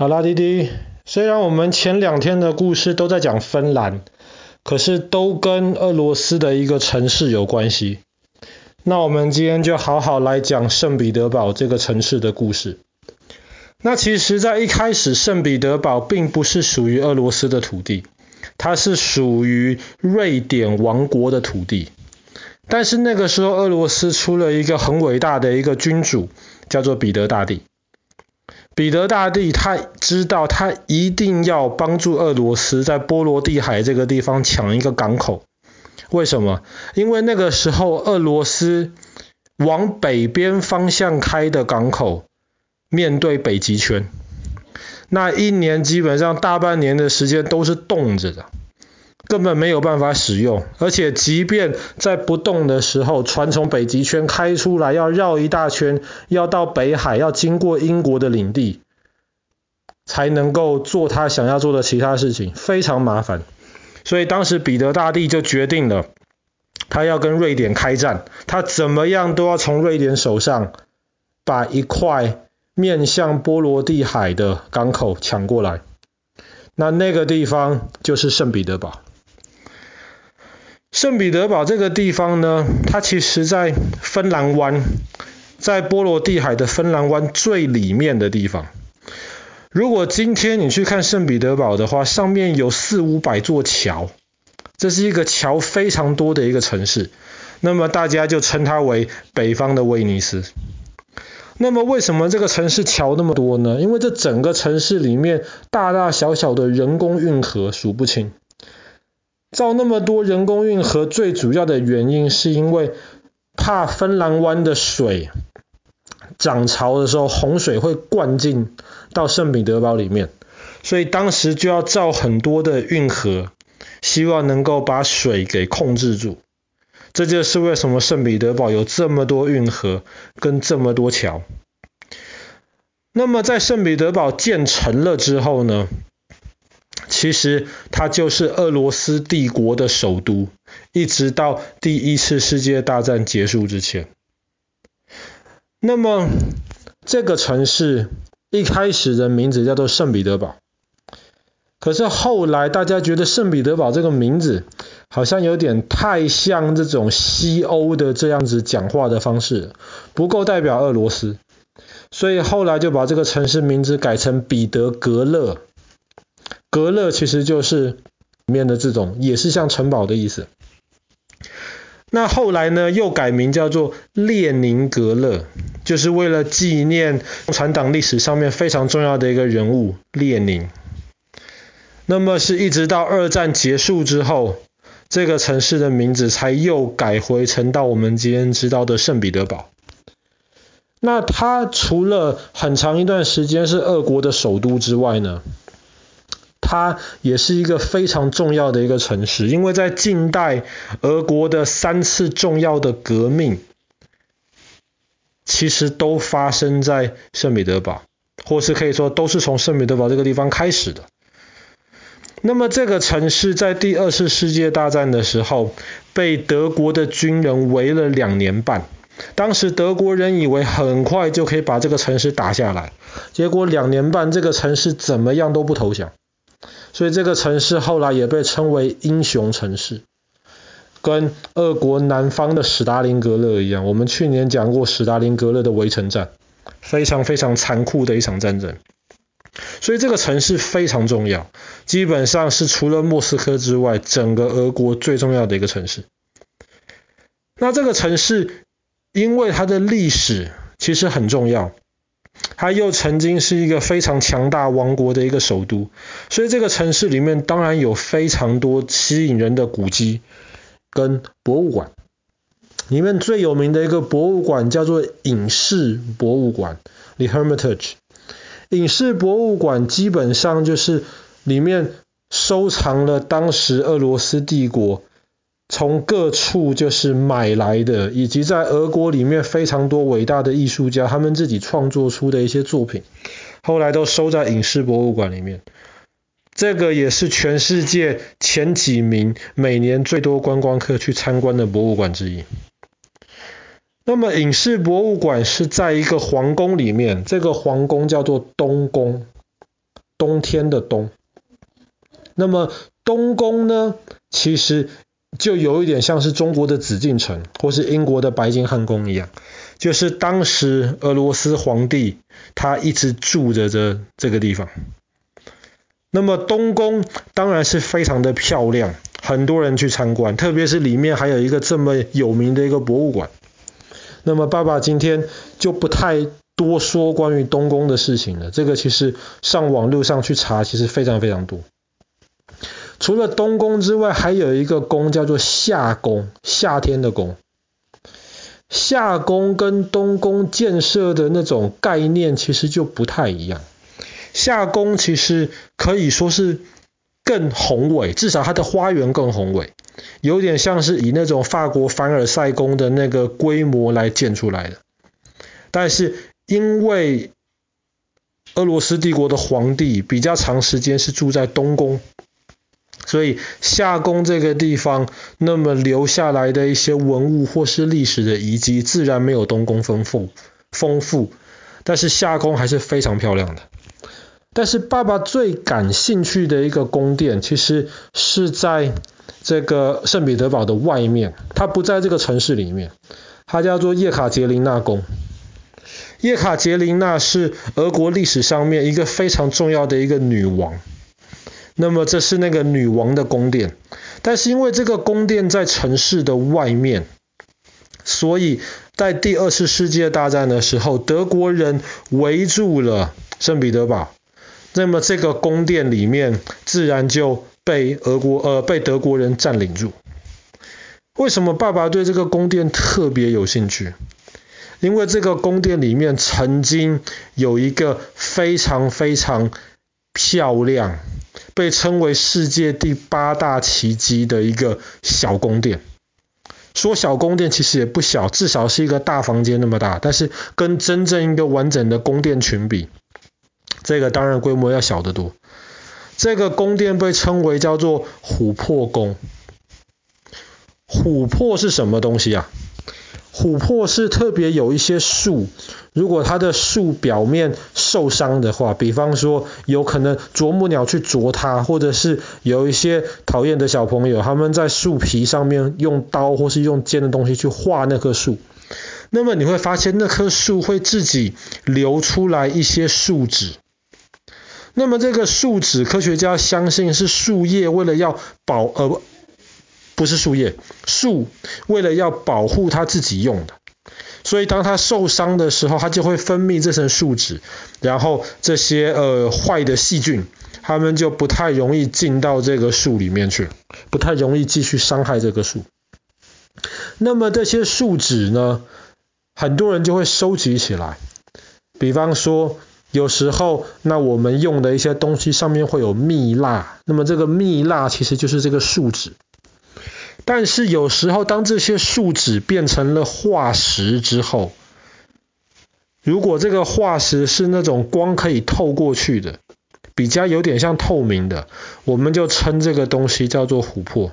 好啦，弟弟，虽然我们前两天的故事都在讲芬兰，可是都跟俄罗斯的一个城市有关系。那我们今天就好好来讲圣彼得堡这个城市的故事。那其实，在一开始，圣彼得堡并不是属于俄罗斯的土地，它是属于瑞典王国的土地。但是那个时候，俄罗斯出了一个很伟大的一个君主，叫做彼得大帝。彼得大帝他知道，他一定要帮助俄罗斯在波罗的海这个地方抢一个港口。为什么？因为那个时候俄罗斯往北边方向开的港口面对北极圈，那一年基本上大半年的时间都是冻着的。根本没有办法使用，而且即便在不动的时候，船从北极圈开出来，要绕一大圈，要到北海，要经过英国的领地，才能够做他想要做的其他事情，非常麻烦。所以当时彼得大帝就决定了，他要跟瑞典开战，他怎么样都要从瑞典手上把一块面向波罗的海的港口抢过来。那那个地方就是圣彼得堡。圣彼得堡这个地方呢，它其实在芬兰湾，在波罗的海的芬兰湾最里面的地方。如果今天你去看圣彼得堡的话，上面有四五百座桥，这是一个桥非常多的一个城市。那么大家就称它为北方的威尼斯。那么为什么这个城市桥那么多呢？因为这整个城市里面大大小小的人工运河数不清。造那么多人工运河，最主要的原因是因为怕芬兰湾的水涨潮的时候，洪水会灌进到圣彼得堡里面，所以当时就要造很多的运河，希望能够把水给控制住。这就是为什么圣彼得堡有这么多运河跟这么多桥。那么在圣彼得堡建成了之后呢？其实它就是俄罗斯帝国的首都，一直到第一次世界大战结束之前。那么这个城市一开始的名字叫做圣彼得堡，可是后来大家觉得圣彼得堡这个名字好像有点太像这种西欧的这样子讲话的方式，不够代表俄罗斯，所以后来就把这个城市名字改成彼得格勒。格勒其实就是里面的这种，也是像城堡的意思。那后来呢，又改名叫做列宁格勒，就是为了纪念共产党历史上面非常重要的一个人物列宁。那么是一直到二战结束之后，这个城市的名字才又改回成到我们今天知道的圣彼得堡。那它除了很长一段时间是俄国的首都之外呢，它也是一个非常重要的一个城市，因为在近代俄国的三次重要的革命，其实都发生在圣彼得堡，或是可以说都是从圣彼得堡这个地方开始的。那么这个城市在第二次世界大战的时候，被德国的军人围了两年半，当时德国人以为很快就可以把这个城市打下来，结果两年半这个城市怎么样都不投降。所以这个城市后来也被称为英雄城市，跟俄国南方的史达林格勒一样。我们去年讲过史达林格勒的围城战，非常非常残酷的一场战争。所以这个城市非常重要，基本上是除了莫斯科之外，整个俄国最重要的一个城市。那这个城市因为它的历史其实很重要。它又曾经是一个非常强大王国的一个首都，所以这个城市里面当然有非常多吸引人的古迹跟博物馆。里面最有名的一个博物馆叫做影视博物馆 （The Hermitage）。影视博物馆基本上就是里面收藏了当时俄罗斯帝国。从各处就是买来的，以及在俄国里面非常多伟大的艺术家，他们自己创作出的一些作品，后来都收在影视博物馆里面。这个也是全世界前几名，每年最多观光客去参观的博物馆之一。那么影视博物馆是在一个皇宫里面，这个皇宫叫做东宫。冬天的冬。那么东宫呢，其实就有一点像是中国的紫禁城，或是英国的白金汉宫一样，就是当时俄罗斯皇帝他一直住着的这个地方。那么东宫当然是非常的漂亮，很多人去参观，特别是里面还有一个这么有名的一个博物馆。那么爸爸今天就不太多说关于东宫的事情了，这个其实上网路上去查，其实非常非常多。除了东宫之外，还有一个宫叫做夏宫，夏天的宫。夏宫跟东宫建设的那种概念其实就不太一样。夏宫其实可以说是更宏伟，至少它的花园更宏伟，有点像是以那种法国凡尔赛宫的那个规模来建出来的。但是因为俄罗斯帝国的皇帝比较长时间是住在东宫，所以夏宫这个地方那么留下来的一些文物或是历史的遗迹，自然没有东宫丰富丰富，但是夏宫还是非常漂亮的。但是爸爸最感兴趣的一个宫殿，其实是在这个圣彼得堡的外面，它不在这个城市里面，它叫做叶卡捷琳娜宫。叶卡捷琳娜是俄国历史上面一个非常重要的一个女王，那么这是那个女王的宫殿，但是因为这个宫殿在城市的外面，所以在第二次世界大战的时候，德国人围住了圣彼得堡。那么这个宫殿里面自然就被俄国呃被德国人占领住。为什么爸爸对这个宫殿特别有兴趣？因为这个宫殿里面曾经有一个非常非常漂亮，被称为世界第八大奇迹的一个小宫殿。说小宫殿其实也不小，至少是一个大房间那么大，但是跟真正一个完整的宫殿群比。这个当然规模要小得多。这个宫殿被称为叫做琥珀宫。琥珀是什么东西啊？琥珀是特别有一些树，如果它的树表面受伤的话，比方说有可能啄木鸟去啄它，或者是有一些讨厌的小朋友，他们在树皮上面用刀或是用尖的东西去划那棵树，那么你会发现那棵树会自己流出来一些树脂。那么这个树脂，科学家相信是树叶为了要保呃，不是树叶，树为了要保护它自己用的。所以当它受伤的时候，它就会分泌这层树脂，然后这些呃坏的细菌，它们就不太容易进到这个树里面去，不太容易继续伤害这个树。那么这些树脂呢，很多人就会收集起来，比方说。有时候，那我们用的一些东西上面会有蜜蜡，那么这个蜜蜡其实就是这个树脂。但是有时候，当这些树脂变成了化石之后，如果这个化石是那种光可以透过去的，比较有点像透明的，我们就称这个东西叫做琥珀。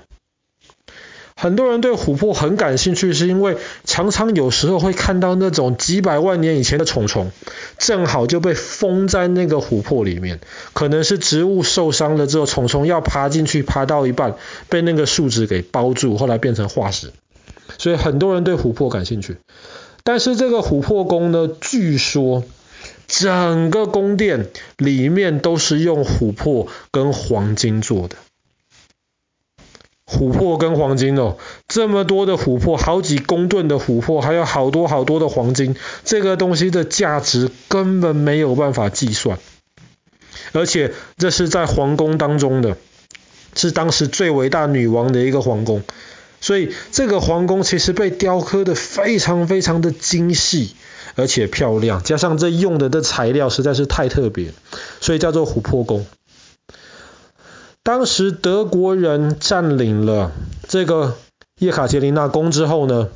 很多人对琥珀很感兴趣，是因为常常有时候会看到那种几百万年以前的虫虫，正好就被封在那个琥珀里面。可能是植物受伤了之后，虫虫要爬进去，爬到一半被那个树脂给包住，后来变成化石。所以很多人对琥珀感兴趣。但是这个琥珀宫呢，据说整个宫殿里面都是用琥珀跟黄金做的。琥珀跟黄金哦，这么多的琥珀，好几公吨的琥珀，还有好多好多的黄金，这个东西的价值根本没有办法计算。而且这是在皇宫当中的，是当时最伟大女王的一个皇宫，所以这个皇宫其实被雕刻的非常非常的精细，而且漂亮，加上这用的的材料实在是太特别，所以叫做琥珀宫。当时德国人占领了这个叶卡捷琳娜宫之后呢，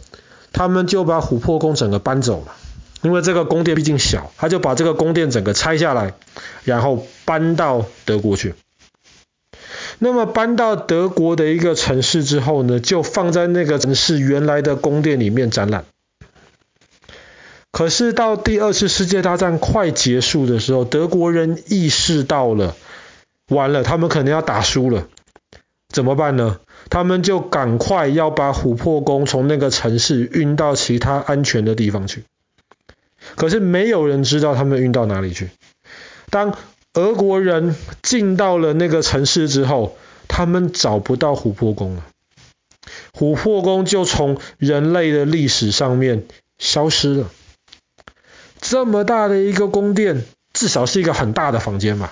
他们就把琥珀宫整个搬走了，因为这个宫殿毕竟小，他就把这个宫殿整个拆下来，然后搬到德国去。那么搬到德国的一个城市之后呢，就放在那个城市原来的宫殿里面展览。可是到第二次世界大战快结束的时候，德国人意识到了，完了，他们可能要打输了，怎么办呢？他们就赶快要把琥珀宫从那个城市运到其他安全的地方去。可是没有人知道他们运到哪里去。当俄国人进到了那个城市之后，他们找不到琥珀宫了，琥珀宫就从人类的历史上面消失了。这么大的一个宫殿，至少是一个很大的房间嘛。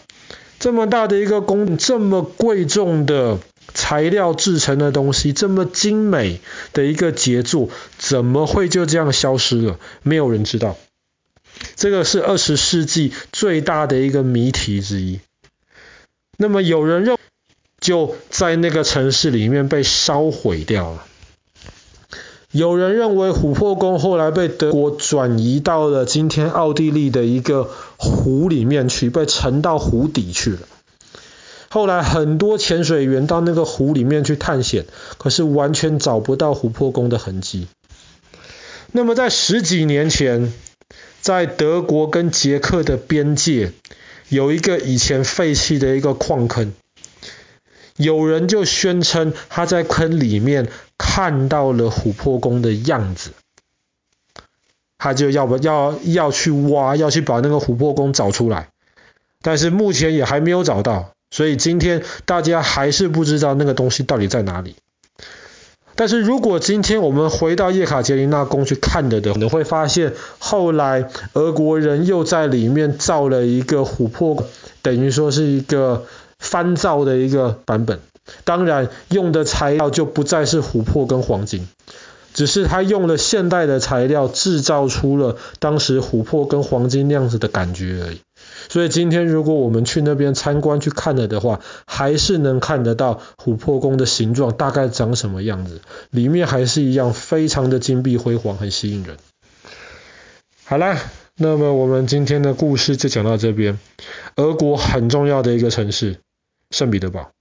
这么大的一个宫，这么贵重的材料制成的东西，这么精美的一个杰作，怎么会就这样消失了？没有人知道。这个是二十世纪最大的一个谜题之一。那么有人认，就在那个城市里面被烧毁掉了。有人认为琥珀宫后来被德国转移到了今天奥地利的一个湖里面去，被沉到湖底去了。后来很多潜水员到那个湖里面去探险，可是完全找不到琥珀宫的痕迹。那么在十几年前，在德国跟捷克的边界，有一个以前废弃的一个矿坑。有人就宣称他在坑里面看到了琥珀宫的样子，他就要不要要去挖，要去把那个琥珀宫找出来，但是目前也还没有找到，所以今天大家还是不知道那个东西到底在哪里。但是如果今天我们回到叶卡捷琳娜宫去看的的，可能会发现后来俄国人又在里面造了一个琥珀，等于说是一个。翻造的一个版本，当然用的材料就不再是琥珀跟黄金，只是他用了现代的材料制造出了当时琥珀跟黄金那样子的感觉而已。所以今天如果我们去那边参观去看了的话，还是能看得到琥珀宫的形状大概长什么样子，里面还是一样非常的金碧辉煌，很吸引人。好啦，那么我们今天的故事就讲到这边，俄国很重要的一个城市。圣彼得堡。